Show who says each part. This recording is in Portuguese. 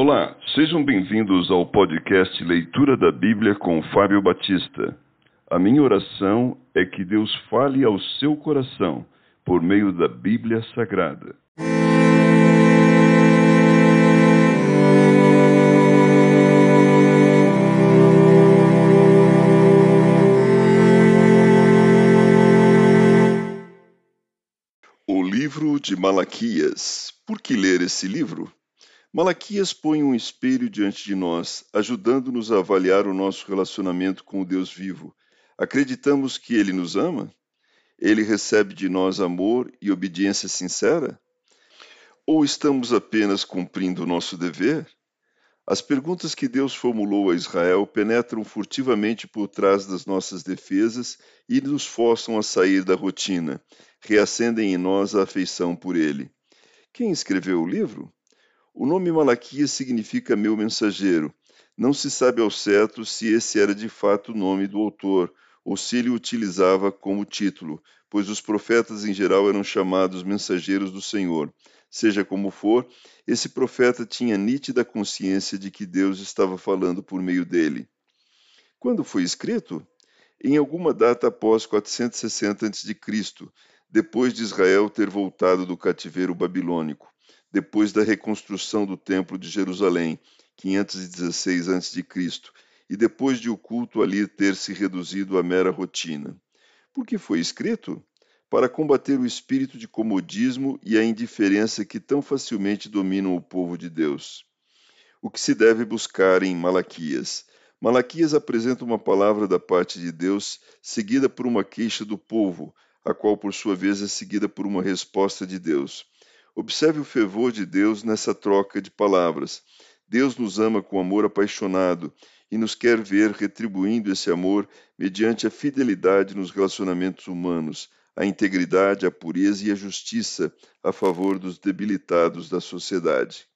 Speaker 1: Olá, sejam bem-vindos ao podcast Leitura da Bíblia com Fábio Batista. A minha oração é que Deus fale ao seu coração por meio da Bíblia Sagrada. O livro de Malaquias. Por que ler esse livro? Malaquias põe um espelho diante de nós, ajudando-nos a avaliar o nosso relacionamento com o Deus vivo. Acreditamos que ele nos ama? Ele recebe de nós amor e obediência sincera? Ou estamos apenas cumprindo o nosso dever? As perguntas que Deus formulou a Israel penetram furtivamente por trás das nossas defesas e nos forçam a sair da rotina, reacendem em nós a afeição por ele. Quem escreveu o livro? O nome Malaquias significa meu mensageiro. Não se sabe ao certo se esse era de fato o nome do autor ou se ele o utilizava como título, pois os profetas em geral eram chamados mensageiros do Senhor. Seja como for, esse profeta tinha nítida consciência de que Deus estava falando por meio dele. Quando foi escrito? Em alguma data após 460 a.C., depois de Israel ter voltado do cativeiro babilônico depois da reconstrução do Templo de Jerusalém, 516 a.C., e depois de o culto ali ter se reduzido à mera rotina. Por que foi escrito? Para combater o espírito de comodismo e a indiferença que tão facilmente dominam o povo de Deus. O que se deve buscar em Malaquias? Malaquias apresenta uma palavra da parte de Deus, seguida por uma queixa do povo, a qual por sua vez é seguida por uma resposta de Deus. Observe o fervor de Deus nessa troca de palavras. Deus nos ama com amor apaixonado e nos quer ver retribuindo esse amor mediante a fidelidade nos relacionamentos humanos, a integridade, a pureza e a justiça a favor dos debilitados da sociedade.